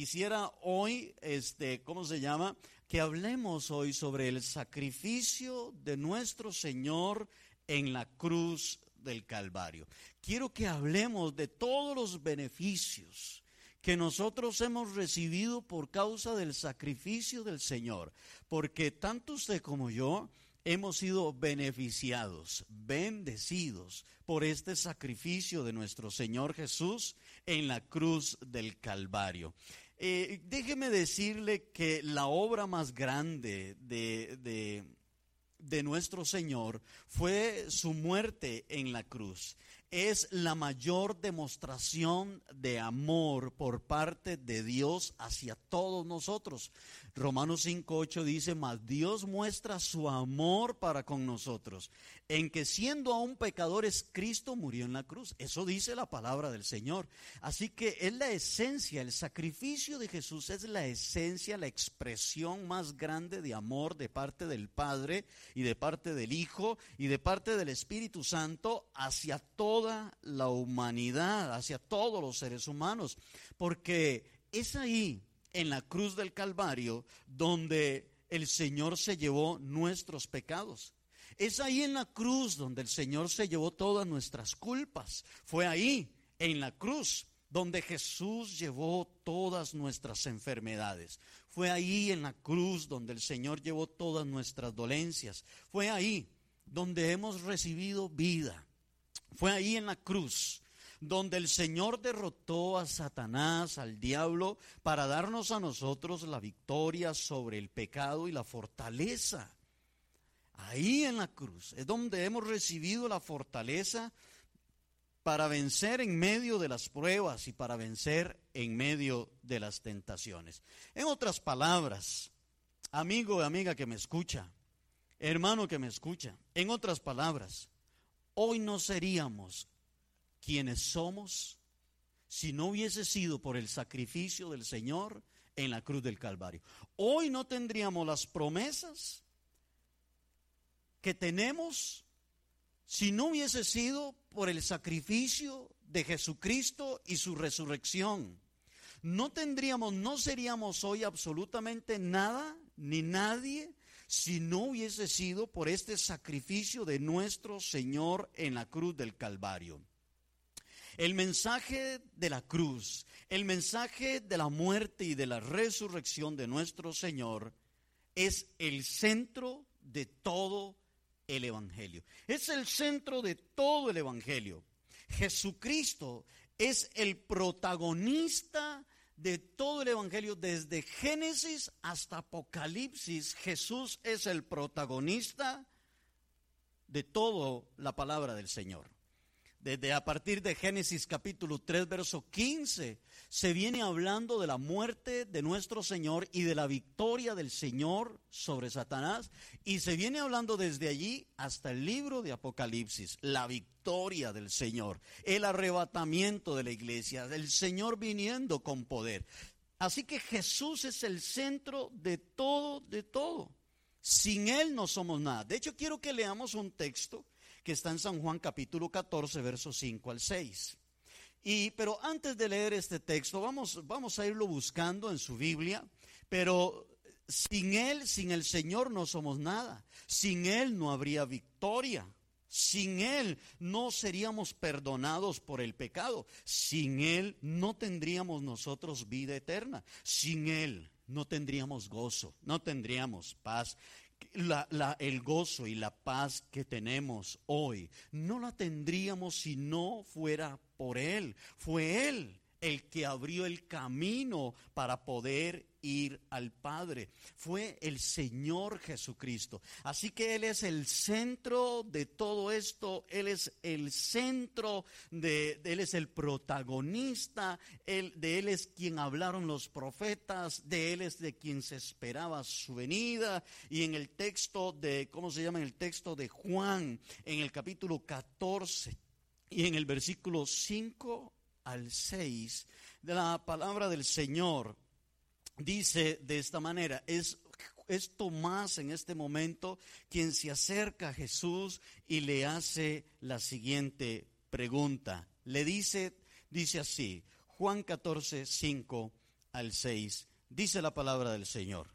quisiera hoy, este, ¿cómo se llama? Que hablemos hoy sobre el sacrificio de nuestro Señor en la cruz del Calvario. Quiero que hablemos de todos los beneficios que nosotros hemos recibido por causa del sacrificio del Señor, porque tanto usted como yo hemos sido beneficiados, bendecidos por este sacrificio de nuestro Señor Jesús en la cruz del Calvario. Eh, déjeme decirle que la obra más grande de, de, de nuestro Señor fue su muerte en la cruz es la mayor demostración de amor por parte de Dios hacia todos nosotros. Romanos 5.8 dice, mas Dios muestra su amor para con nosotros, en que siendo aún pecadores, Cristo murió en la cruz. Eso dice la palabra del Señor. Así que es la esencia, el sacrificio de Jesús es la esencia, la expresión más grande de amor de parte del Padre y de parte del Hijo y de parte del Espíritu Santo hacia toda la humanidad, hacia todos los seres humanos. Porque es ahí en la cruz del Calvario donde el Señor se llevó nuestros pecados. Es ahí en la cruz donde el Señor se llevó todas nuestras culpas. Fue ahí, en la cruz, donde Jesús llevó todas nuestras enfermedades. Fue ahí en la cruz donde el Señor llevó todas nuestras dolencias. Fue ahí donde hemos recibido vida. Fue ahí en la cruz donde el Señor derrotó a Satanás, al diablo, para darnos a nosotros la victoria sobre el pecado y la fortaleza. Ahí en la cruz es donde hemos recibido la fortaleza para vencer en medio de las pruebas y para vencer en medio de las tentaciones. En otras palabras, amigo y amiga que me escucha, hermano que me escucha, en otras palabras, hoy no seríamos quienes somos si no hubiese sido por el sacrificio del Señor en la cruz del Calvario. Hoy no tendríamos las promesas que tenemos si no hubiese sido por el sacrificio de Jesucristo y su resurrección. No tendríamos, no seríamos hoy absolutamente nada ni nadie si no hubiese sido por este sacrificio de nuestro Señor en la cruz del Calvario. El mensaje de la cruz, el mensaje de la muerte y de la resurrección de nuestro Señor es el centro de todo el Evangelio. Es el centro de todo el Evangelio. Jesucristo es el protagonista de todo el Evangelio, desde Génesis hasta Apocalipsis. Jesús es el protagonista de toda la palabra del Señor desde a partir de Génesis capítulo 3, verso 15, se viene hablando de la muerte de nuestro Señor y de la victoria del Señor sobre Satanás. Y se viene hablando desde allí hasta el libro de Apocalipsis, la victoria del Señor, el arrebatamiento de la iglesia, el Señor viniendo con poder. Así que Jesús es el centro de todo, de todo. Sin Él no somos nada. De hecho, quiero que leamos un texto que está en San Juan capítulo 14, versos 5 al 6. Y, pero antes de leer este texto, vamos, vamos a irlo buscando en su Biblia, pero sin Él, sin el Señor no somos nada. Sin Él no habría victoria. Sin Él no seríamos perdonados por el pecado. Sin Él no tendríamos nosotros vida eterna. Sin Él no tendríamos gozo, no tendríamos paz la, el gozo y la paz que tenemos hoy, no la tendríamos si no fuera por Él. Fue Él el que abrió el camino para poder ir al Padre. Fue el Señor Jesucristo. Así que Él es el centro de todo esto. Él es el centro de, Él es el protagonista. Él, de Él es quien hablaron los profetas. De Él es de quien se esperaba su venida. Y en el texto de, ¿cómo se llama? En el texto de Juan, en el capítulo 14 y en el versículo 5 al 6 de la palabra del Señor dice de esta manera, es, es Tomás en este momento quien se acerca a Jesús y le hace la siguiente pregunta. Le dice, dice así, Juan 14, 5 al 6, dice la palabra del Señor.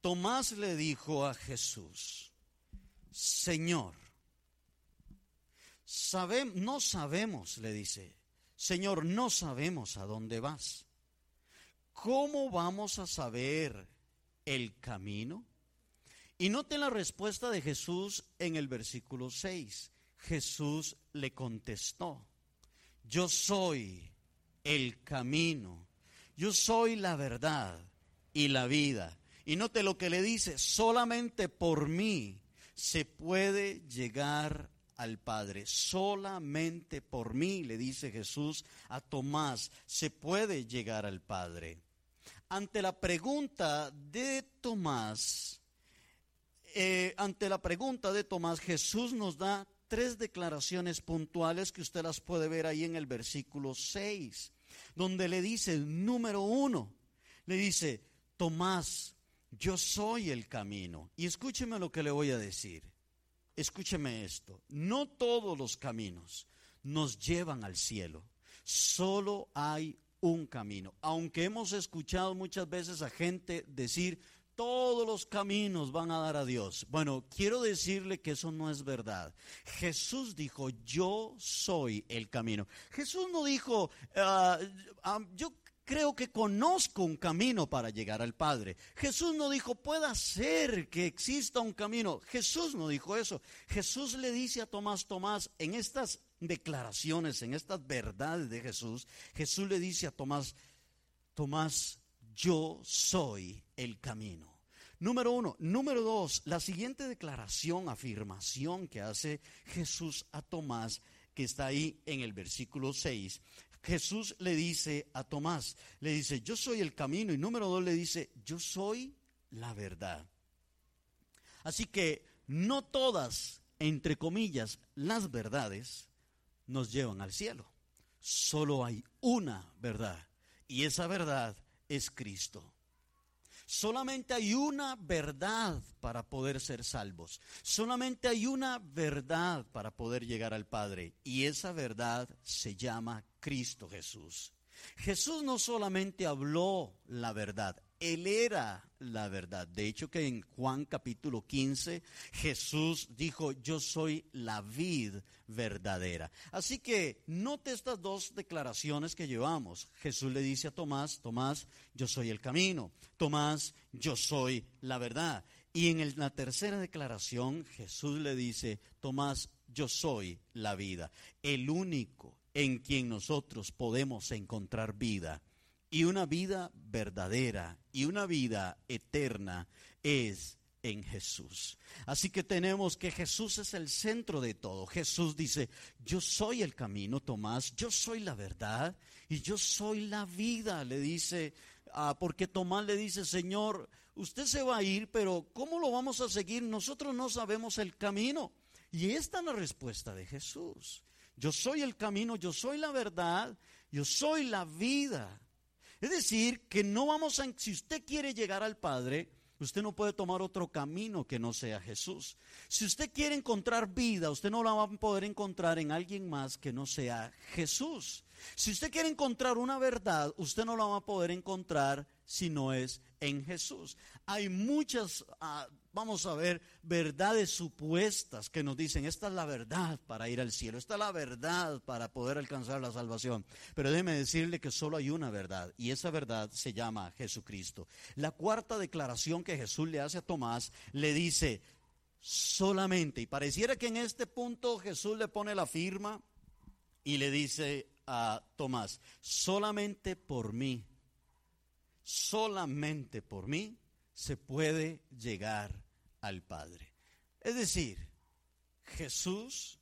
Tomás le dijo a Jesús, Señor, no sabemos, le dice, Señor, no sabemos a dónde vas. ¿Cómo vamos a saber el camino? Y note la respuesta de Jesús en el versículo 6. Jesús le contestó, yo soy el camino, yo soy la verdad y la vida. Y note lo que le dice, solamente por mí se puede llegar al Padre. Solamente por mí, le dice Jesús a Tomás, se puede llegar al Padre. Ante la pregunta de Tomás, eh, ante la pregunta de Tomás, Jesús nos da tres declaraciones puntuales que usted las puede ver ahí en el versículo 6, donde le dice, número uno, le dice, Tomás, yo soy el camino. Y escúcheme lo que le voy a decir. Escúcheme esto. No todos los caminos nos llevan al cielo. Solo hay un camino. Aunque hemos escuchado muchas veces a gente decir, todos los caminos van a dar a Dios. Bueno, quiero decirle que eso no es verdad. Jesús dijo, yo soy el camino. Jesús no dijo, ah, yo creo que conozco un camino para llegar al Padre. Jesús no dijo, pueda ser que exista un camino. Jesús no dijo eso. Jesús le dice a Tomás, Tomás, en estas declaraciones, en estas verdades de Jesús, Jesús le dice a Tomás, Tomás, yo soy el camino. Número uno. Número dos, la siguiente declaración, afirmación que hace Jesús a Tomás, que está ahí en el versículo 6. Jesús le dice a Tomás, le dice, yo soy el camino. Y número dos le dice, yo soy la verdad. Así que no todas, entre comillas, las verdades nos llevan al cielo. Solo hay una verdad. Y esa verdad es Cristo. Solamente hay una verdad para poder ser salvos. Solamente hay una verdad para poder llegar al Padre. Y esa verdad se llama Cristo Jesús. Jesús no solamente habló la verdad, él era la verdad. De hecho que en Juan capítulo 15 Jesús dijo, yo soy la vid verdadera. Así que note estas dos declaraciones que llevamos. Jesús le dice a Tomás, Tomás, yo soy el camino. Tomás, yo soy la verdad. Y en la tercera declaración Jesús le dice, Tomás, yo soy la vida. El único en quien nosotros podemos encontrar vida y una vida verdadera y una vida eterna es en Jesús. Así que tenemos que Jesús es el centro de todo. Jesús dice, yo soy el camino, Tomás, yo soy la verdad y yo soy la vida, le dice, ah, porque Tomás le dice, Señor, usted se va a ir, pero ¿cómo lo vamos a seguir? Nosotros no sabemos el camino. Y esta es la respuesta de Jesús. Yo soy el camino, yo soy la verdad, yo soy la vida. Es decir, que no vamos a, si usted quiere llegar al Padre, usted no puede tomar otro camino que no sea Jesús. Si usted quiere encontrar vida, usted no la va a poder encontrar en alguien más que no sea Jesús. Si usted quiere encontrar una verdad, usted no la va a poder encontrar si no es en Jesús. Hay muchas ah, vamos a ver verdades supuestas que nos dicen, esta es la verdad para ir al cielo, esta es la verdad para poder alcanzar la salvación. Pero déjeme decirle que solo hay una verdad y esa verdad se llama Jesucristo. La cuarta declaración que Jesús le hace a Tomás le dice, solamente, y pareciera que en este punto Jesús le pone la firma y le dice a Tomás, solamente por mí, solamente por mí se puede llegar al Padre. Es decir, Jesús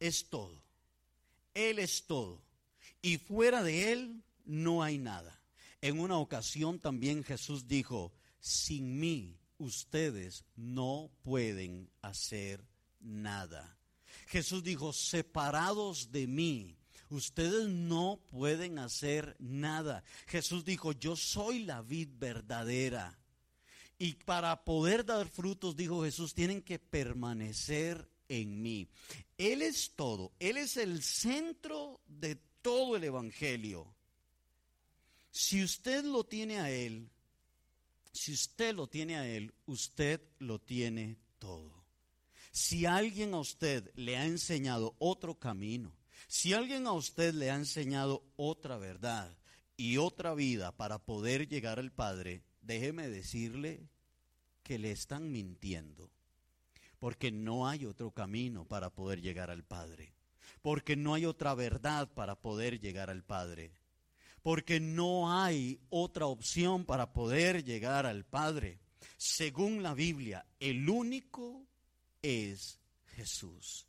es todo. Él es todo. Y fuera de Él no hay nada. En una ocasión también Jesús dijo, sin mí ustedes no pueden hacer nada. Jesús dijo, separados de mí, ustedes no pueden hacer nada. Jesús dijo, yo soy la vid verdadera. Y para poder dar frutos, dijo Jesús, tienen que permanecer en mí. Él es todo, Él es el centro de todo el Evangelio. Si usted lo tiene a Él, si usted lo tiene a Él, usted lo tiene todo. Si alguien a usted le ha enseñado otro camino, si alguien a usted le ha enseñado otra verdad y otra vida para poder llegar al Padre, déjeme decirle que le están mintiendo, porque no hay otro camino para poder llegar al Padre, porque no hay otra verdad para poder llegar al Padre porque no hay otra opción para poder llegar al Padre. Según la Biblia, el único es Jesús.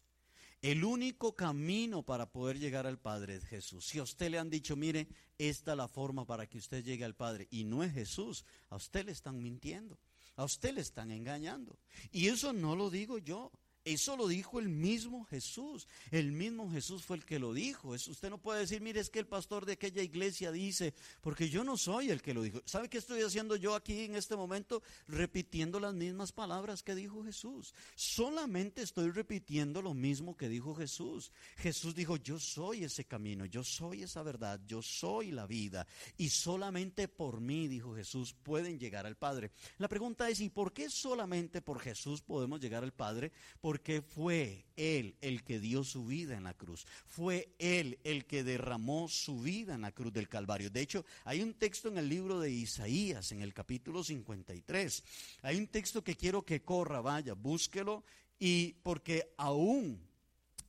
El único camino para poder llegar al Padre es Jesús. Si a usted le han dicho, mire, esta es la forma para que usted llegue al Padre y no es Jesús, a usted le están mintiendo, a usted le están engañando. Y eso no lo digo yo, eso lo dijo el mismo Jesús. El mismo Jesús fue el que lo dijo. usted no puede decir, mire, es que el pastor de aquella iglesia dice, porque yo no soy el que lo dijo. ¿Sabe qué estoy haciendo yo aquí en este momento? Repitiendo las mismas palabras que dijo Jesús. Solamente estoy repitiendo lo mismo que dijo Jesús. Jesús dijo, yo soy ese camino, yo soy esa verdad, yo soy la vida. Y solamente por mí, dijo Jesús, pueden llegar al Padre. La pregunta es, ¿y por qué solamente por Jesús podemos llegar al Padre? Porque fue Él el que dio su vida en la cruz. Fue Él el que derramó su vida en la cruz del Calvario. De hecho, hay un texto en el libro de Isaías, en el capítulo 53. Hay un texto que quiero que corra, vaya, búsquelo. Y porque aún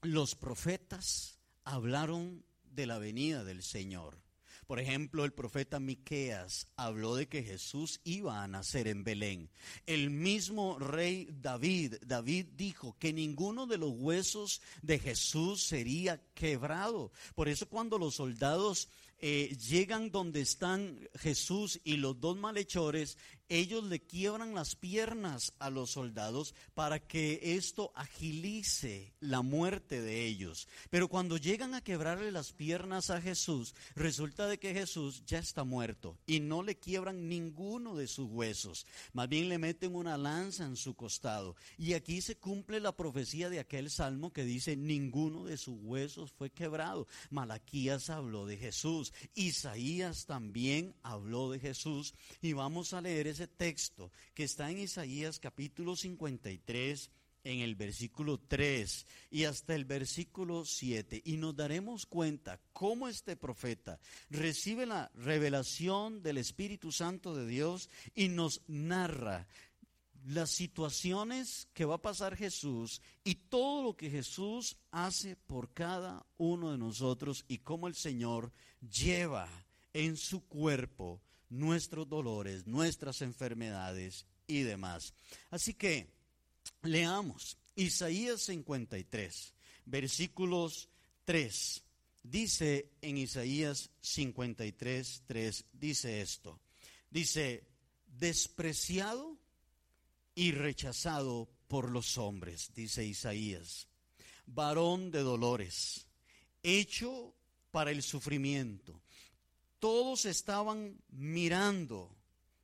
los profetas hablaron de la venida del Señor. Por ejemplo, el profeta Miqueas habló de que Jesús iba a nacer en Belén. El mismo rey David, David dijo que ninguno de los huesos de Jesús sería quebrado. Por eso cuando los soldados eh, llegan donde están Jesús y los dos malhechores, ellos le quiebran las piernas a los soldados para que esto agilice la muerte de ellos. Pero cuando llegan a quebrarle las piernas a Jesús, resulta de que Jesús ya está muerto y no le quiebran ninguno de sus huesos. Más bien le meten una lanza en su costado. Y aquí se cumple la profecía de aquel salmo que dice, ninguno de sus huesos fue quebrado. Malaquías habló de Jesús. Isaías también habló de Jesús. Y vamos a leer ese texto que está en Isaías capítulo 53 en el versículo 3 y hasta el versículo 7 y nos daremos cuenta cómo este profeta recibe la revelación del Espíritu Santo de Dios y nos narra las situaciones que va a pasar Jesús y todo lo que Jesús hace por cada uno de nosotros y cómo el Señor lleva en su cuerpo nuestros dolores, nuestras enfermedades y demás. Así que leamos Isaías 53, versículos 3. Dice en Isaías 53, 3, dice esto. Dice, despreciado y rechazado por los hombres, dice Isaías, varón de dolores, hecho para el sufrimiento todos estaban mirando,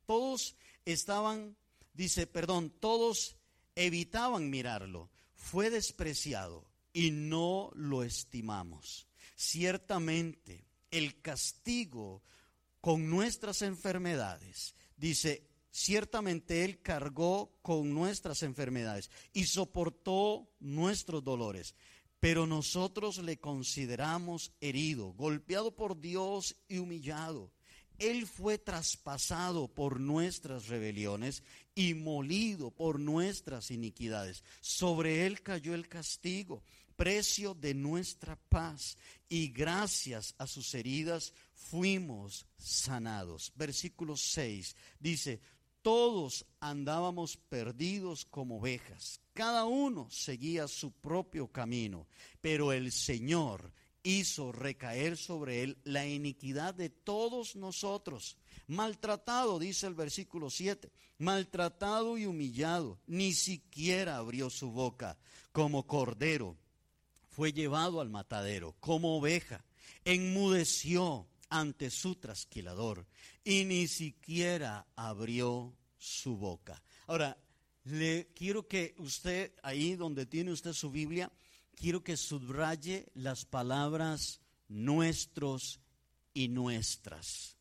todos estaban, dice, perdón, todos evitaban mirarlo. Fue despreciado y no lo estimamos. Ciertamente, el castigo con nuestras enfermedades, dice, ciertamente Él cargó con nuestras enfermedades y soportó nuestros dolores pero nosotros le consideramos herido, golpeado por Dios y humillado. Él fue traspasado por nuestras rebeliones y molido por nuestras iniquidades. Sobre él cayó el castigo, precio de nuestra paz, y gracias a sus heridas fuimos sanados. Versículo 6 dice, todos andábamos perdidos como ovejas, cada uno seguía su propio camino, pero el Señor hizo recaer sobre él la iniquidad de todos nosotros. Maltratado, dice el versículo 7, maltratado y humillado, ni siquiera abrió su boca. Como cordero, fue llevado al matadero como oveja, enmudeció ante su trasquilador y ni siquiera abrió su boca. Ahora, le quiero que usted, ahí donde tiene usted su Biblia, quiero que subraye las palabras nuestros y nuestras.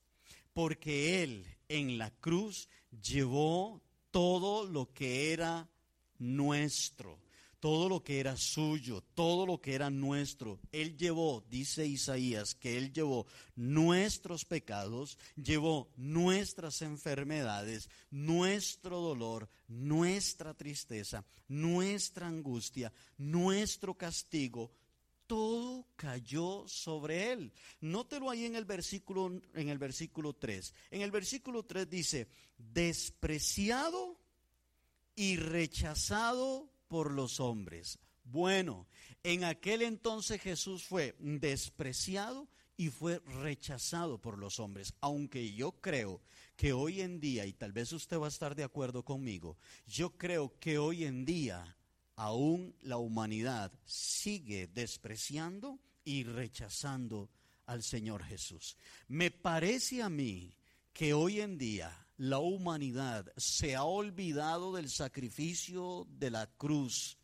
porque Él en la cruz llevó todo lo que era nuestro, todo lo que era suyo, todo lo que era nuestro. Él llevó, dice Isaías, que Él llevó nuestros pecados, llevó nuestras enfermedades, nuestro dolor, nuestra tristeza, nuestra angustia, nuestro castigo, todo cayó sobre él. Nótelo ahí en el versículo en el versículo 3. En el versículo 3 dice, "despreciado y rechazado por los hombres." Bueno, en aquel entonces Jesús fue despreciado y fue rechazado por los hombres, aunque yo creo que hoy en día, y tal vez usted va a estar de acuerdo conmigo, yo creo que hoy en día aún la humanidad sigue despreciando y rechazando al Señor Jesús. Me parece a mí que hoy en día la humanidad se ha olvidado del sacrificio de la cruz,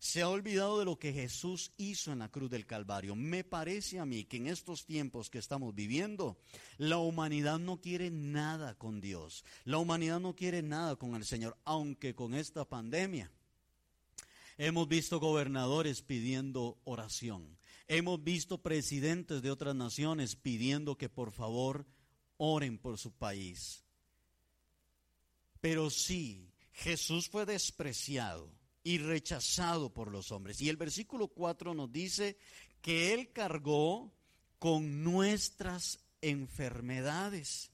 se ha olvidado de lo que Jesús hizo en la cruz del Calvario. Me parece a mí que en estos tiempos que estamos viviendo, la humanidad no quiere nada con Dios, la humanidad no quiere nada con el Señor, aunque con esta pandemia Hemos visto gobernadores pidiendo oración. Hemos visto presidentes de otras naciones pidiendo que por favor oren por su país. Pero sí, Jesús fue despreciado y rechazado por los hombres. Y el versículo 4 nos dice que Él cargó con nuestras enfermedades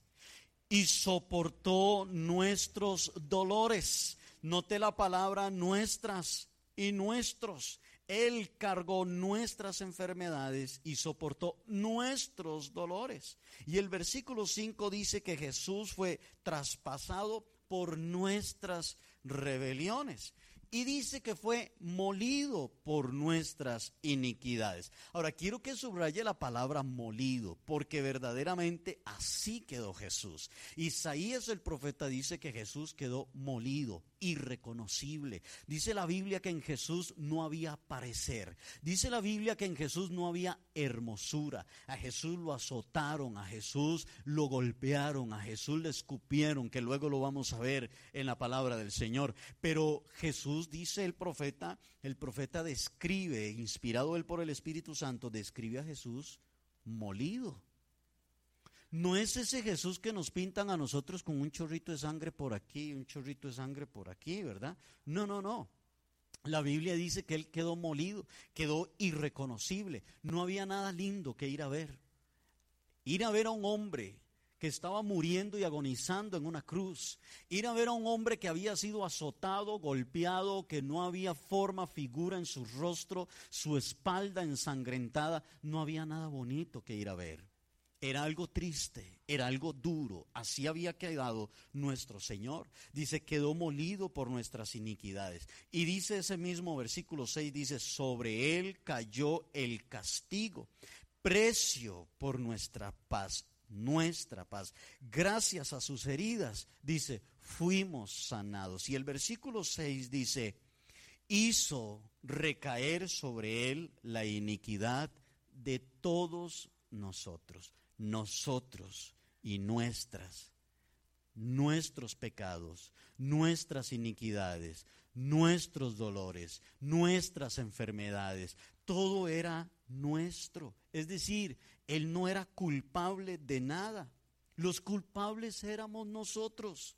y soportó nuestros dolores. Note la palabra nuestras y nuestros. Él cargó nuestras enfermedades y soportó nuestros dolores. Y el versículo 5 dice que Jesús fue traspasado por nuestras rebeliones y dice que fue molido por nuestras iniquidades. Ahora quiero que subraye la palabra molido, porque verdaderamente así quedó Jesús. Isaías el profeta dice que Jesús quedó molido, irreconocible. Dice la Biblia que en Jesús no había parecer. Dice la Biblia que en Jesús no había hermosura. A Jesús lo azotaron, a Jesús lo golpearon, a Jesús le escupieron, que luego lo vamos a ver en la palabra del Señor. Pero Jesús dice el profeta, el profeta describe, inspirado él por el Espíritu Santo, describe a Jesús molido. No es ese Jesús que nos pintan a nosotros con un chorrito de sangre por aquí, un chorrito de sangre por aquí, ¿verdad? No, no, no. La Biblia dice que él quedó molido, quedó irreconocible. No había nada lindo que ir a ver. Ir a ver a un hombre que estaba muriendo y agonizando en una cruz, ir a ver a un hombre que había sido azotado, golpeado, que no había forma, figura en su rostro, su espalda ensangrentada, no había nada bonito que ir a ver. Era algo triste, era algo duro. Así había quedado nuestro Señor. Dice, quedó molido por nuestras iniquidades. Y dice ese mismo versículo 6, dice, sobre él cayó el castigo, precio por nuestra paz nuestra paz. Gracias a sus heridas, dice, fuimos sanados. Y el versículo 6 dice, hizo recaer sobre él la iniquidad de todos nosotros, nosotros y nuestras, nuestros pecados, nuestras iniquidades, nuestros dolores, nuestras enfermedades, todo era nuestro. Es decir, Él no era culpable de nada. Los culpables éramos nosotros.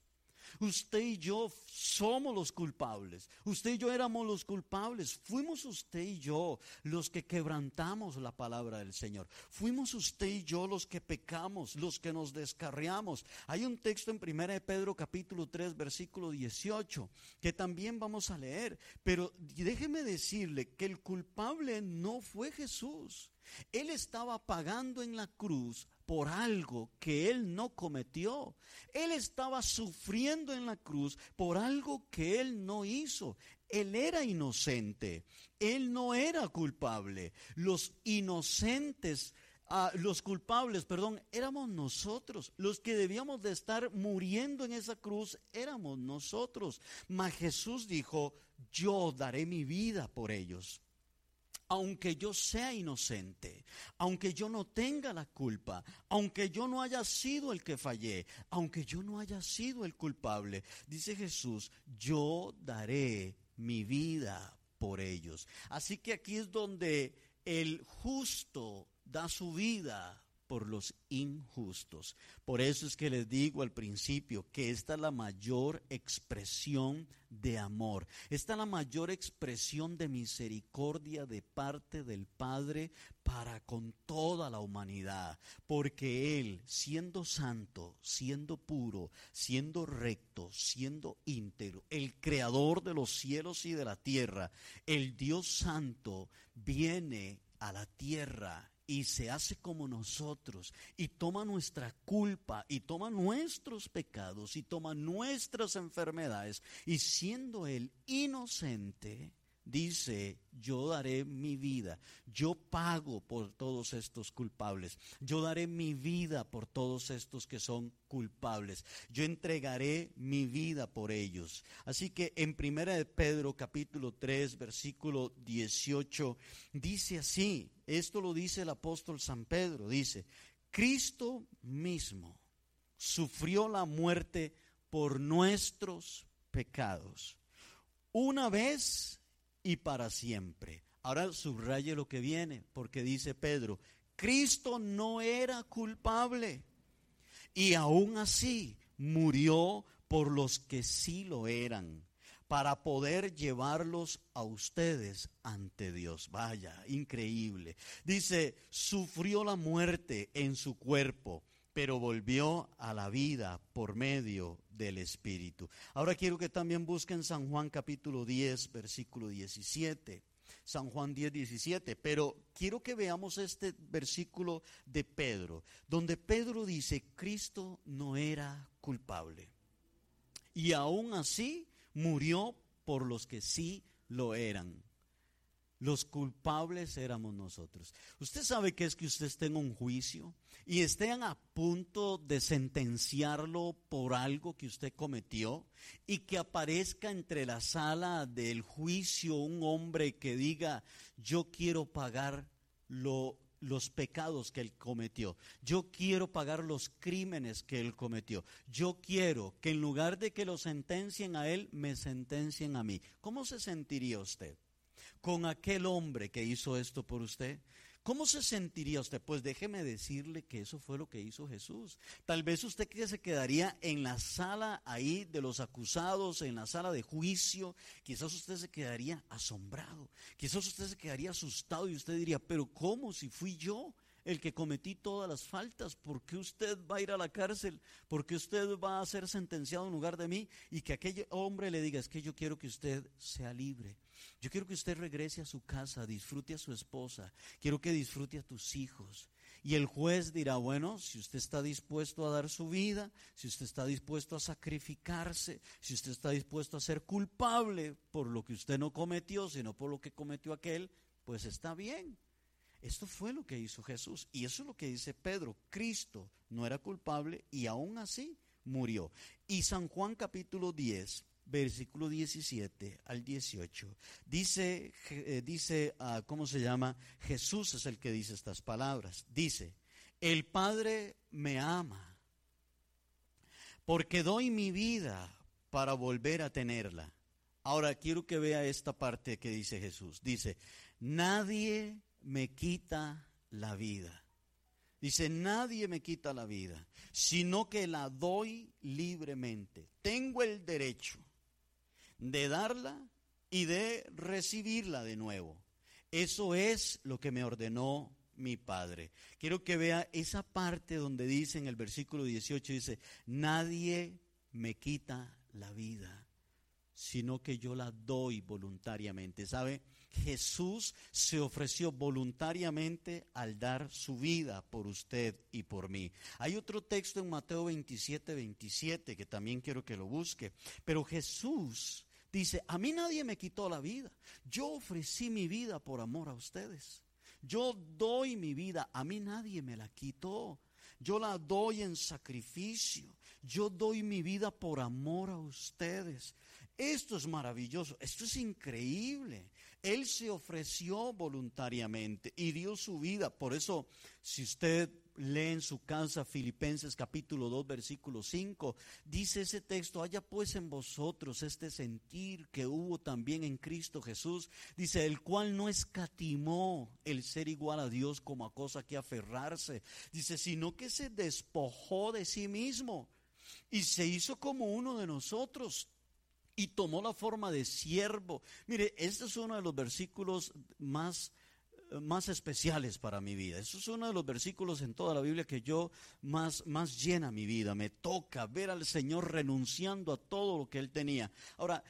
Usted y yo somos los culpables. Usted y yo éramos los culpables. Fuimos usted y yo los que quebrantamos la palabra del Señor. Fuimos usted y yo los que pecamos, los que nos descarriamos. Hay un texto en 1 de Pedro capítulo 3 versículo 18 que también vamos a leer. Pero déjeme decirle que el culpable no fue Jesús. Él estaba pagando en la cruz por algo que él no cometió. Él estaba sufriendo en la cruz por algo que él no hizo. Él era inocente. Él no era culpable. Los inocentes ah, los culpables, perdón, éramos nosotros. Los que debíamos de estar muriendo en esa cruz éramos nosotros. Mas Jesús dijo, yo daré mi vida por ellos. Aunque yo sea inocente, aunque yo no tenga la culpa, aunque yo no haya sido el que fallé, aunque yo no haya sido el culpable, dice Jesús, yo daré mi vida por ellos. Así que aquí es donde el justo da su vida por los injustos. Por eso es que les digo al principio que esta es la mayor expresión de amor. Esta es la mayor expresión de misericordia de parte del Padre para con toda la humanidad. Porque Él, siendo santo, siendo puro, siendo recto, siendo íntegro, el creador de los cielos y de la tierra, el Dios santo, viene a la tierra y se hace como nosotros y toma nuestra culpa y toma nuestros pecados y toma nuestras enfermedades y siendo Él inocente, dice, yo daré mi vida, yo pago por todos estos culpables, yo daré mi vida por todos estos que son culpables, yo entregaré mi vida por ellos. Así que en primera de Pedro capítulo 3 versículo 18 dice así, esto lo dice el apóstol San Pedro, dice, Cristo mismo sufrió la muerte por nuestros pecados. Una vez y para siempre. Ahora subraye lo que viene, porque dice Pedro, Cristo no era culpable y aún así murió por los que sí lo eran, para poder llevarlos a ustedes ante Dios. Vaya, increíble. Dice, sufrió la muerte en su cuerpo, pero volvió a la vida por medio del Espíritu. Ahora quiero que también busquen San Juan capítulo 10, versículo 17. San Juan 10, 17. Pero quiero que veamos este versículo de Pedro, donde Pedro dice, Cristo no era culpable. Y aún así murió por los que sí lo eran. Los culpables éramos nosotros. Usted sabe que es que usted esté en un juicio y estén a punto de sentenciarlo por algo que usted cometió y que aparezca entre la sala del juicio un hombre que diga, yo quiero pagar los pecados que él cometió. Yo quiero pagar los crímenes que él cometió. Yo quiero que en lugar de que lo sentencien a él, me sentencien a mí. ¿Cómo se sentiría usted? Con aquel hombre que hizo esto por usted? ¿Cómo se sentiría usted? Pues déjeme decirle que eso fue lo que hizo Jesús. Tal vez usted se quedaría en la sala ahí de los acusados, en la sala de juicio, quizás usted se quedaría asombrado, quizás usted se quedaría asustado y usted diría, pero ¿cómo si fui yo? el que cometí todas las faltas, ¿por qué usted va a ir a la cárcel? ¿Por qué usted va a ser sentenciado en lugar de mí? Y que aquel hombre le diga, es que yo quiero que usted sea libre. Yo quiero que usted regrese a su casa, disfrute a su esposa, quiero que disfrute a tus hijos. Y el juez dirá, bueno, si usted está dispuesto a dar su vida, si usted está dispuesto a sacrificarse, si usted está dispuesto a ser culpable por lo que usted no cometió, sino por lo que cometió aquel, pues está bien. Esto fue lo que hizo Jesús. Y eso es lo que dice Pedro. Cristo no era culpable y aún así murió. Y San Juan capítulo 10 versículo 17 al 18. Dice, eh, dice uh, ¿cómo se llama? Jesús es el que dice estas palabras. Dice, el Padre me ama porque doy mi vida para volver a tenerla. Ahora quiero que vea esta parte que dice Jesús. Dice, nadie me quita la vida. Dice, nadie me quita la vida, sino que la doy libremente. Tengo el derecho de darla y de recibirla de nuevo. Eso es lo que me ordenó mi Padre. Quiero que vea esa parte donde dice en el versículo 18, dice, nadie me quita la vida, sino que yo la doy voluntariamente. ¿Sabe? Jesús se ofreció voluntariamente al dar su vida por usted y por mí. Hay otro texto en Mateo 27, 27 que también quiero que lo busque. Pero Jesús Dice, a mí nadie me quitó la vida. Yo ofrecí mi vida por amor a ustedes. Yo doy mi vida, a mí nadie me la quitó. Yo la doy en sacrificio. Yo doy mi vida por amor a ustedes. esto es maravilloso, esto es increíble. Él se ofreció voluntariamente y dio su vida. Por eso, si usted lee en su casa Filipenses capítulo 2 versículo 5, dice ese texto, haya pues en vosotros este sentir que hubo también en Cristo Jesús, dice, el cual no escatimó el ser igual a Dios como a cosa que aferrarse, dice, sino que se despojó de sí mismo y se hizo como uno de nosotros y tomó la forma de siervo. Mire, este es uno de los versículos más más especiales para mi vida. Eso es uno de los versículos en toda la Biblia que yo más, más llena mi vida. Me toca ver al Señor renunciando a todo lo que Él tenía. Ahora,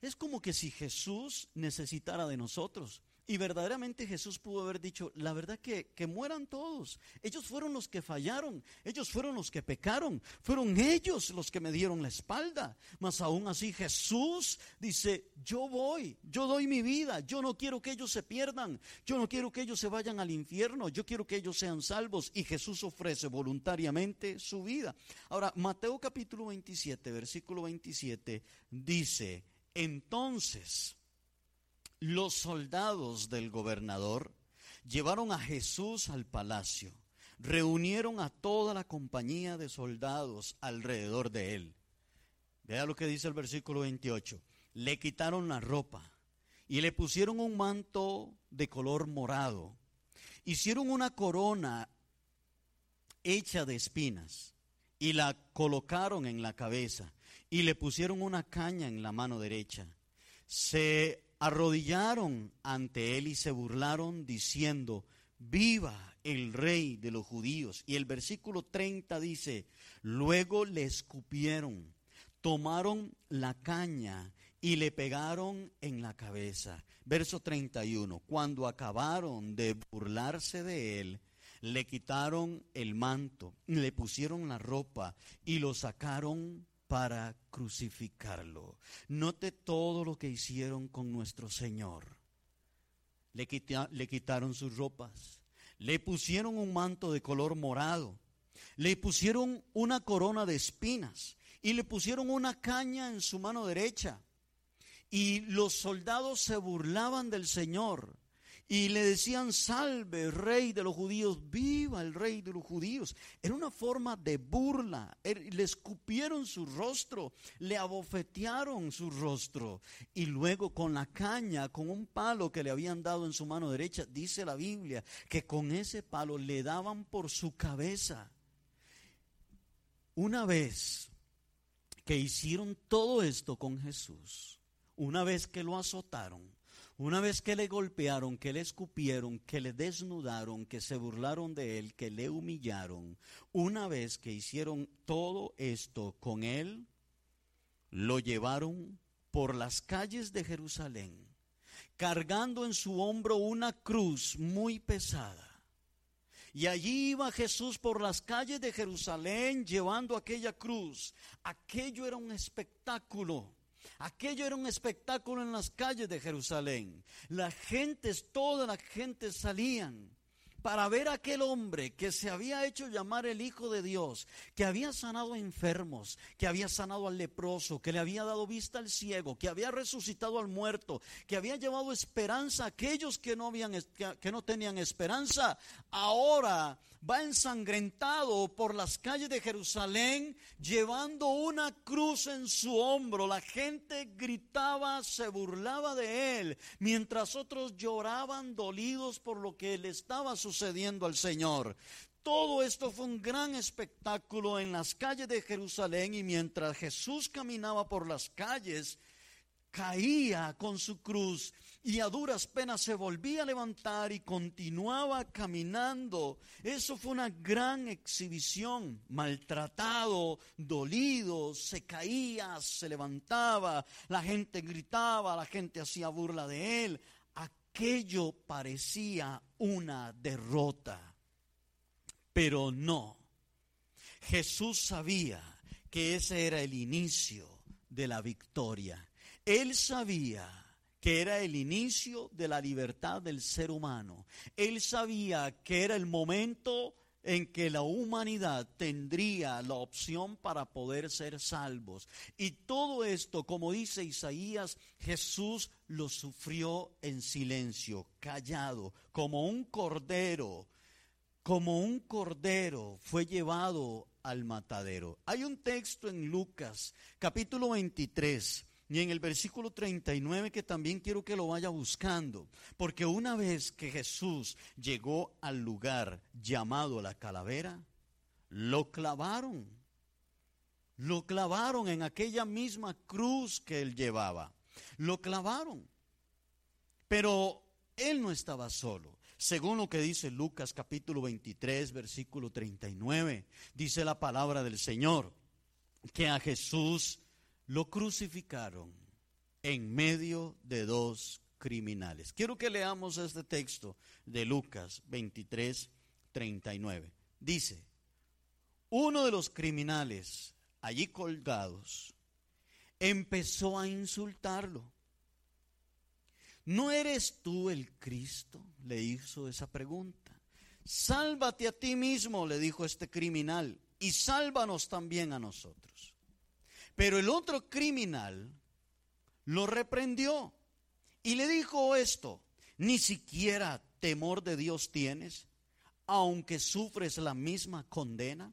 es como que si Jesús necesitara de nosotros. Y verdaderamente Jesús pudo haber dicho, la verdad que, que mueran todos. Ellos fueron los que fallaron, ellos fueron los que pecaron, fueron ellos los que me dieron la espalda. Mas aún así Jesús dice, yo voy, yo doy mi vida, yo no quiero que ellos se pierdan, yo no quiero que ellos se vayan al infierno, yo quiero que ellos sean salvos. Y Jesús ofrece voluntariamente su vida. Ahora, Mateo capítulo 27, versículo 27, dice, entonces los soldados del gobernador llevaron a Jesús al palacio, reunieron a toda la compañía de soldados alrededor de él. Vea lo que dice el versículo 28. Le quitaron la ropa y le pusieron un manto de color morado. Hicieron una corona hecha de espinas y la colocaron en la cabeza y le pusieron una caña en la mano derecha. Se arrodillaron ante él y se burlaron diciendo, viva el rey de los judíos. Y el versículo 30 dice, luego le escupieron, tomaron la caña y le pegaron en la cabeza. Verso 31, cuando acabaron de burlarse de él, le quitaron el manto, le pusieron la ropa y lo sacaron para crucificarlo. Note todo lo que hicieron con nuestro Señor. Le, le, quitaron sus ropas, le pusieron un manto de color morado, le pusieron una corona de espinas y le pusieron una caña en su mano derecha. Y los soldados se burlaban del Señor y le decían, salve, rey de los judíos, viva el rey de los judíos. Era una forma de burla. Er, le escupieron su rostro, le abofetearon su rostro. Y luego con la caña, con un palo que le habían dado en su mano derecha, dice la Biblia, que con ese palo le daban por su cabeza. Una vez que hicieron todo esto con Jesús, una vez que lo azotaron, una vez que le golpearon, que le escupieron, que le desnudaron, que se burlaron de él, que le humillaron, una vez que hicieron todo esto con él, lo llevaron por las calles de Jerusalén, cargando en su hombro una cruz muy pesada. Y allí iba Jesús por las calles de Jerusalén llevando aquella cruz. Aquello era un espectáculo. Aquello era un espectáculo en las calles de Jerusalén. Las gentes, toda la gente salían para ver a aquel hombre que se había hecho llamar el Hijo de Dios, que había sanado a enfermos, que había sanado al leproso, que le había dado vista al ciego, que había resucitado al muerto, que había llevado esperanza a aquellos que no, habían, que no tenían esperanza. Ahora va ensangrentado por las calles de Jerusalén llevando una cruz en su hombro. La gente gritaba, se burlaba de él, mientras otros lloraban dolidos por lo que le estaba sucediendo al Señor. Todo esto fue un gran espectáculo en las calles de Jerusalén y mientras Jesús caminaba por las calles, caía con su cruz y a duras penas se volvía a levantar y continuaba caminando. Eso fue una gran exhibición, maltratado, dolido, se caía, se levantaba, la gente gritaba, la gente hacía burla de él. Aquello parecía una derrota, pero no. Jesús sabía que ese era el inicio de la victoria. Él sabía que era el inicio de la libertad del ser humano. Él sabía que era el momento en que la humanidad tendría la opción para poder ser salvos. Y todo esto, como dice Isaías, Jesús lo sufrió en silencio, callado, como un cordero, como un cordero fue llevado al matadero. Hay un texto en Lucas, capítulo 23, y en el versículo 39 que también quiero que lo vaya buscando, porque una vez que Jesús llegó al lugar llamado la calavera, lo clavaron, lo clavaron en aquella misma cruz que él llevaba, lo clavaron, pero él no estaba solo. Según lo que dice Lucas capítulo 23, versículo 39, dice la palabra del Señor, que a Jesús lo crucificaron en medio de dos criminales. Quiero que leamos este texto de Lucas 23, 39. Dice, uno de los criminales allí colgados empezó a insultarlo. ¿No eres tú el Cristo? Le hizo esa pregunta. Sálvate a ti mismo, le dijo este criminal, y sálvanos también a nosotros. Pero el otro criminal lo reprendió y le dijo esto, ni siquiera temor de Dios tienes, aunque sufres la misma condena.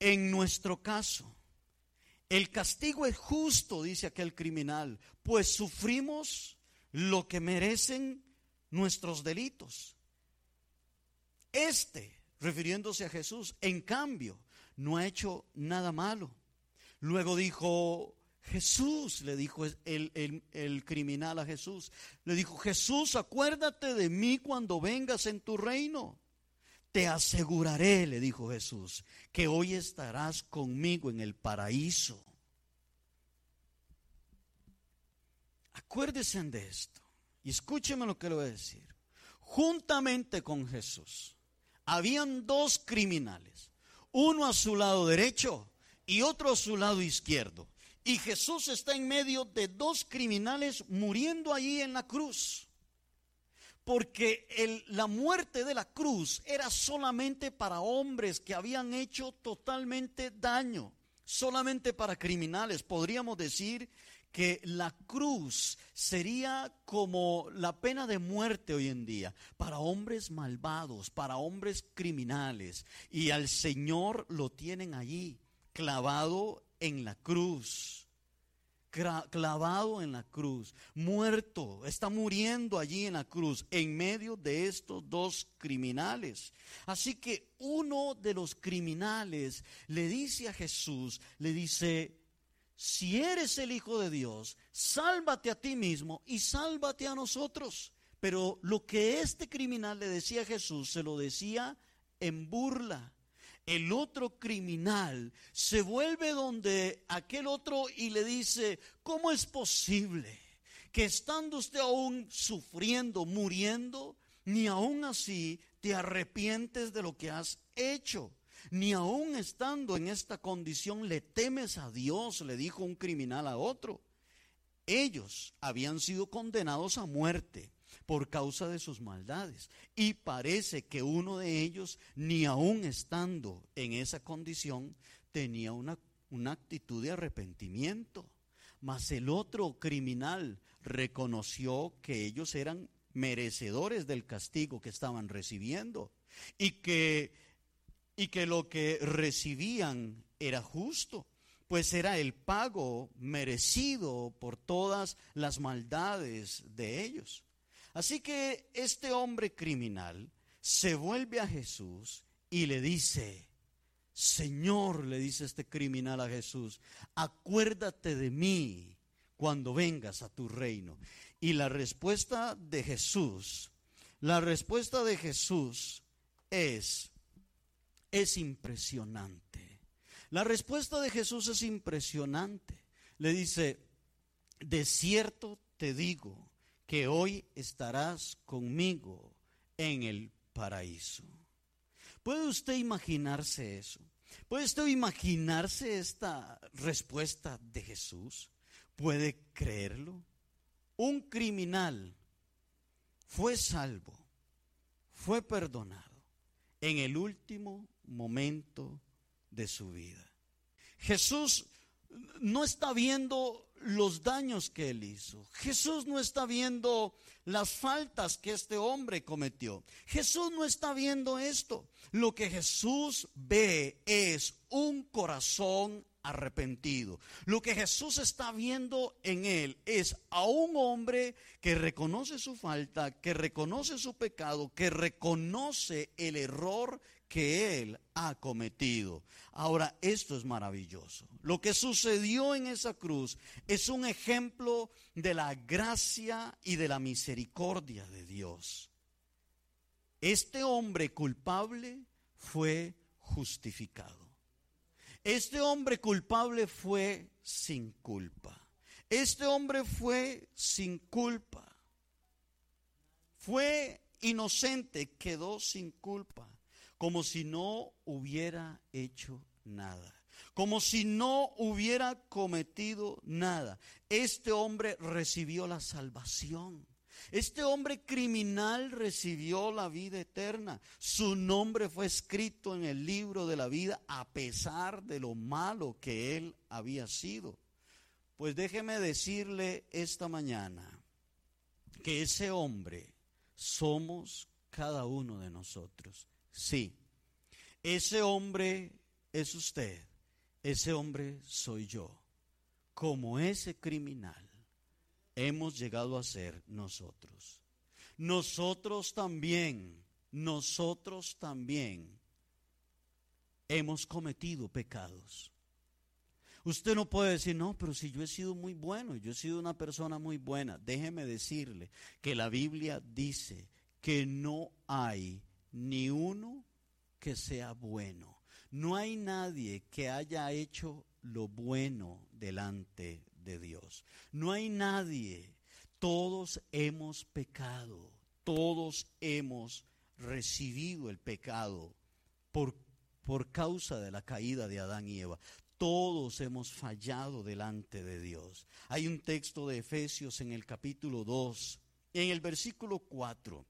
En nuestro caso, el castigo es justo, dice aquel criminal, pues sufrimos lo que merecen nuestros delitos. Este, refiriéndose a Jesús, en cambio, no ha hecho nada malo. Luego dijo, Jesús, le dijo el, el, criminal a Jesús, le dijo, Jesús, acuérdate de mí cuando vengas en tu reino. Te aseguraré, le dijo Jesús, que hoy estarás conmigo en el paraíso. Acuérdense de esto y escúcheme lo que le voy a decir. Juntamente con Jesús habían dos criminales, uno a su lado derecho y otro a su lado izquierdo. Y Jesús está en medio de dos criminales muriendo allí en la cruz. Porque la muerte de la cruz era solamente para hombres que habían hecho totalmente daño, solamente para criminales. Podríamos decir que la cruz sería como la pena de muerte hoy en día para hombres malvados, para hombres criminales. Y al Señor lo tienen allí clavado en la cruz clavado en la cruz, muerto, está muriendo allí en la cruz, en medio de estos dos criminales. Así que uno de los criminales le dice a Jesús, le dice, si eres el Hijo de Dios, sálvate a ti mismo y sálvate a nosotros. Pero lo que este criminal le decía a Jesús, se lo decía en burla el otro criminal se vuelve donde aquel otro y le dice, ¿cómo es posible que estando usted aún sufriendo, muriendo, ni aún así te arrepientes de lo que has hecho? Ni aún estando en esta condición le temes a Dios, le dijo un criminal a otro. Ellos habían sido condenados a muerte por causa de sus maldades. Y parece que uno de ellos, ni aún estando en esa condición, tenía una, una actitud de arrepentimiento. Mas el otro criminal reconoció que ellos eran merecedores del castigo que estaban recibiendo y que, y que lo que recibían era justo pues era el pago merecido por todas las maldades de ellos. Así que este hombre criminal se vuelve a Jesús y le dice, Señor, le dice este criminal a Jesús, acuérdate de mí cuando vengas a tu reino. Y la respuesta de Jesús, la respuesta de Jesús es, es impresionante. La respuesta de Jesús es impresionante. Le dice, de cierto te digo, que hoy estarás conmigo en el paraíso. ¿Puede usted imaginarse eso? ¿Puede usted imaginarse esta respuesta de Jesús? ¿Puede creerlo? Un criminal fue salvo, fue perdonado, en el último momento de su vida. Jesús no está viendo los daños que él hizo. Jesús no está viendo las faltas que este hombre cometió. Jesús no está viendo esto. Lo que Jesús ve es un corazón arrepentido. Lo que Jesús está viendo en él es a un hombre que reconoce su falta, que reconoce su pecado, que reconoce el error que él ha cometido. Ahora, esto es maravilloso. Lo que sucedió en esa cruz es un ejemplo de la gracia y de la misericordia de Dios. Este hombre culpable fue justificado. Este hombre culpable fue sin culpa. Este hombre fue sin culpa. Fue inocente, quedó sin culpa, como si no hubiera hecho nada, como si no hubiera cometido nada. Este hombre recibió la salvación. Este hombre criminal recibió la vida eterna. Su nombre fue escrito en el libro de la vida a pesar de lo malo que él había sido. Pues déjeme decirle esta mañana que ese hombre somos cada uno de nosotros. Sí, ese hombre es usted, ese hombre soy yo, como ese criminal hemos llegado a ser nosotros. Nosotros también, nosotros también hemos cometido pecados. Usted no puede decir, no, pero si yo he sido muy bueno, yo he sido una persona muy buena. Déjeme decirle que la Biblia dice que no hay ni uno que sea bueno. No hay nadie que haya hecho lo bueno delante de Dios. No hay nadie, todos hemos pecado, todos hemos recibido el pecado por, por causa de la caída de Adán y Eva. Todos hemos fallado delante de Dios. Hay un texto de Efesios en el capítulo 2, en el versículo 4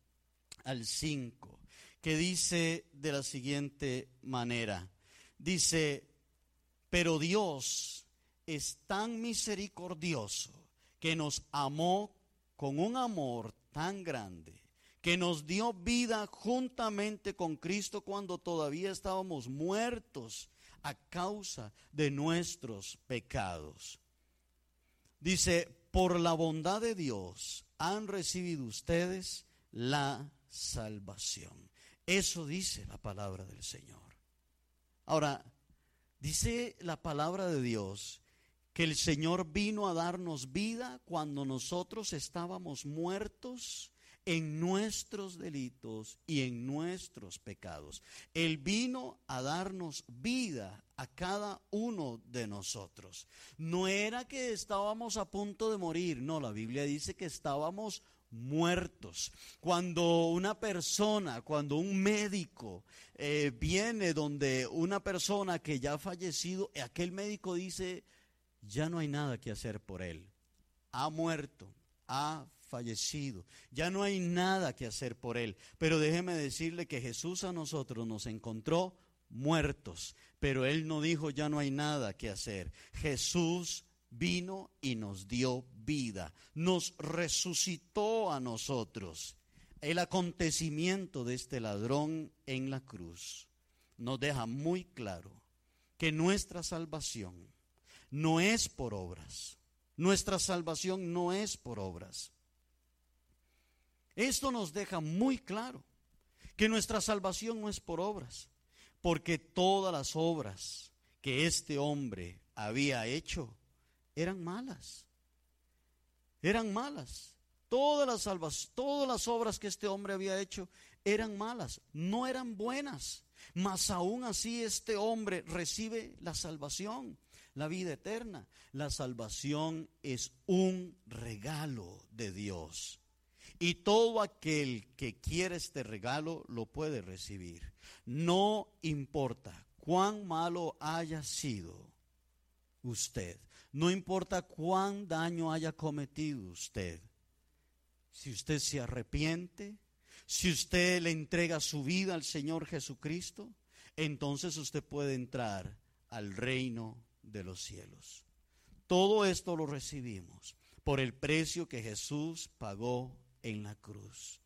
al 5, que dice de la siguiente manera. Dice, pero Dios es tan misericordioso que nos amó con un amor tan grande, que nos dio vida juntamente con Cristo cuando todavía estábamos muertos a causa de nuestros pecados. Dice, por la bondad de Dios han recibido ustedes la salvación. Eso dice la palabra del Señor. Ahora, dice la palabra de Dios que el Señor vino a darnos vida cuando nosotros estábamos muertos en nuestros delitos y en nuestros pecados. Él vino a darnos vida a cada uno de nosotros. No era que estábamos a punto de morir, no, la Biblia dice que estábamos muertos. Cuando una persona, cuando un médico eh, viene donde una persona que ya ha fallecido, aquel médico dice, ya no hay nada que hacer por él. Ha muerto, ha fallecido, ya no hay nada que hacer por él. Pero déjeme decirle que Jesús a nosotros nos encontró muertos, pero él no dijo ya no hay nada que hacer. Jesús vino y nos dio vida, nos resucitó a nosotros. El acontecimiento de este ladrón en la cruz nos deja muy claro que nuestra salvación no es por obras. Nuestra salvación no es por obras. Esto nos deja muy claro que nuestra salvación no es por obras, porque todas las obras que este hombre había hecho eran malas. Eran malas. Todas las salvas, todas las obras que este hombre había hecho eran malas, no eran buenas. Mas aún así este hombre recibe la salvación la vida eterna. La salvación es un regalo de Dios. Y todo aquel que quiere este regalo lo puede recibir. No importa cuán malo haya sido usted. No importa cuán daño haya cometido usted. Si usted se arrepiente, Si usted le entrega su vida al Señor Jesucristo, entonces usted puede entrar al reino de los cielos. Todo esto lo recibimos por el precio que Jesús pagó en la cruz.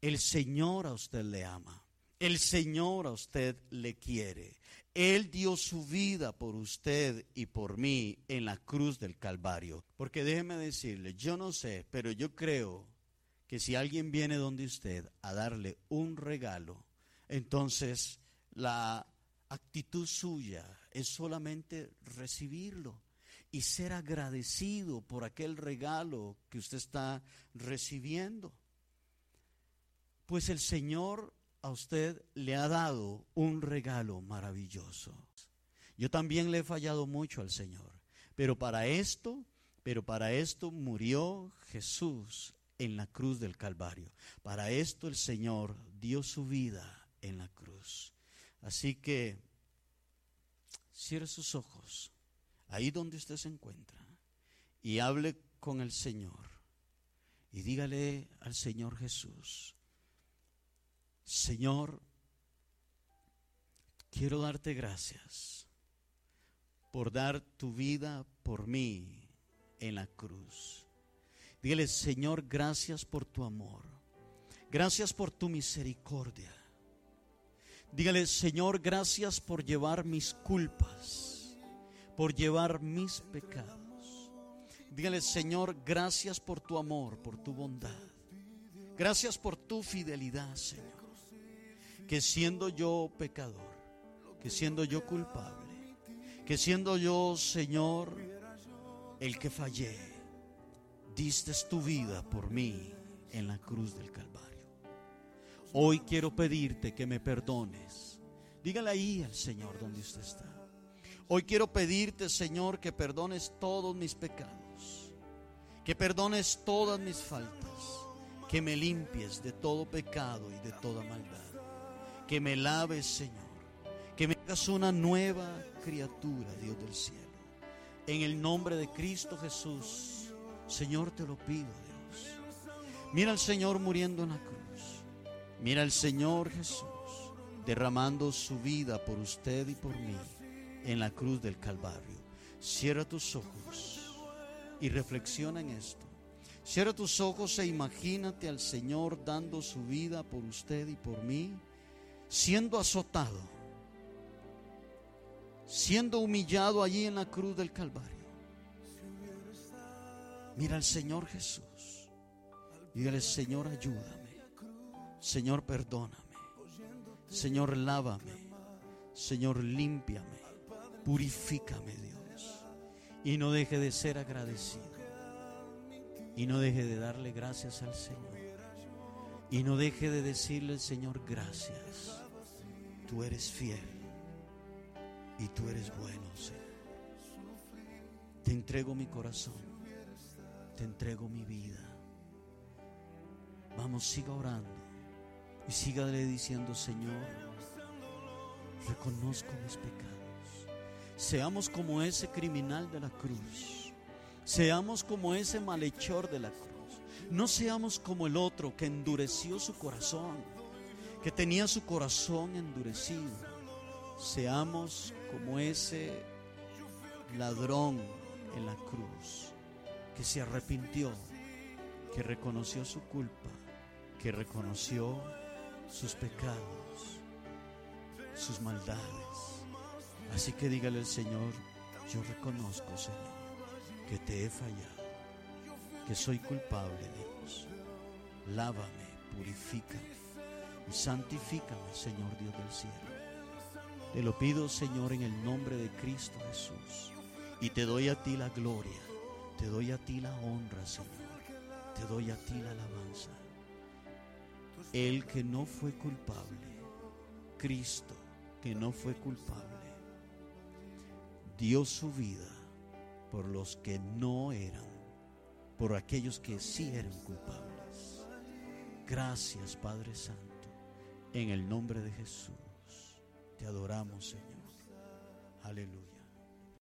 El Señor a usted le ama. El Señor a usted le quiere. Él dio su vida por usted y por mí en la cruz del Calvario. Porque déjeme decirle, yo no sé, pero yo creo que si alguien viene donde usted a darle un regalo, entonces la actitud suya es solamente recibirlo y ser agradecido por aquel regalo que usted está recibiendo. Pues el Señor a usted le ha dado un regalo maravilloso. Yo también le he fallado mucho al Señor, pero para esto, pero para esto murió Jesús en la cruz del Calvario. Para esto el Señor dio su vida en la cruz. Así que cierre sus ojos ahí donde usted se encuentra y hable con el Señor y dígale al Señor Jesús, Señor, quiero darte gracias por dar tu vida por mí en la cruz. Dígale, Señor, gracias por tu amor. Gracias por tu misericordia. Dígale, Señor, gracias por llevar mis culpas, por llevar mis pecados. Dígale, Señor, gracias por tu amor, por tu bondad. Gracias por tu fidelidad, Señor que siendo yo pecador, que siendo yo culpable, que siendo yo, Señor, el que fallé, diste tu vida por mí en la cruz del Calvario. Hoy quiero pedirte que me perdones. Dígale ahí al Señor donde usted está. Hoy quiero pedirte, Señor, que perdones todos mis pecados, que perdones todas mis faltas, que me limpies de todo pecado y de toda maldad que me laves, Señor, que me hagas una nueva criatura, Dios del cielo. En el nombre de Cristo Jesús, Señor, te lo pido, Dios. Mira al Señor muriendo en la cruz. Mira al Señor Jesús derramando su vida por usted y por mí en la cruz del Calvario. Cierra tus ojos y reflexiona en esto. Cierra tus ojos e imagínate al Señor dando su vida por usted y por mí siendo azotado, siendo humillado allí en la cruz del Calvario. Mira al Señor Jesús. Dígale, Señor, ayúdame. Señor, perdóname. Señor, lávame. Señor, límpiame. Purifícame, Dios. Y no deje de ser agradecido. Y no deje de darle gracias al Señor. Y no deje de decirle Señor gracias. Tú eres fiel y tú eres bueno, Señor. Te entrego mi corazón. Te entrego mi vida. Vamos, siga orando. Y sígale diciendo, Señor, reconozco mis pecados. Seamos como ese criminal de la cruz. Seamos como ese malhechor de la cruz. No seamos como el otro que endureció su corazón, que tenía su corazón endurecido. Seamos como ese ladrón en la cruz, que se arrepintió, que reconoció su culpa, que reconoció sus pecados, sus maldades. Así que dígale al Señor, yo reconozco, Señor, que te he fallado que soy culpable, Dios. Lávame, purifícame y santifícame, Señor Dios del cielo. Te lo pido, Señor, en el nombre de Cristo Jesús. Y te doy a ti la gloria, te doy a ti la honra, Señor. Te doy a ti la alabanza. El que no fue culpable, Cristo, que no fue culpable, dio su vida por los que no eran por aquellos que sí eran culpables. Gracias, Padre Santo. En el nombre de Jesús, te adoramos, Señor. Aleluya.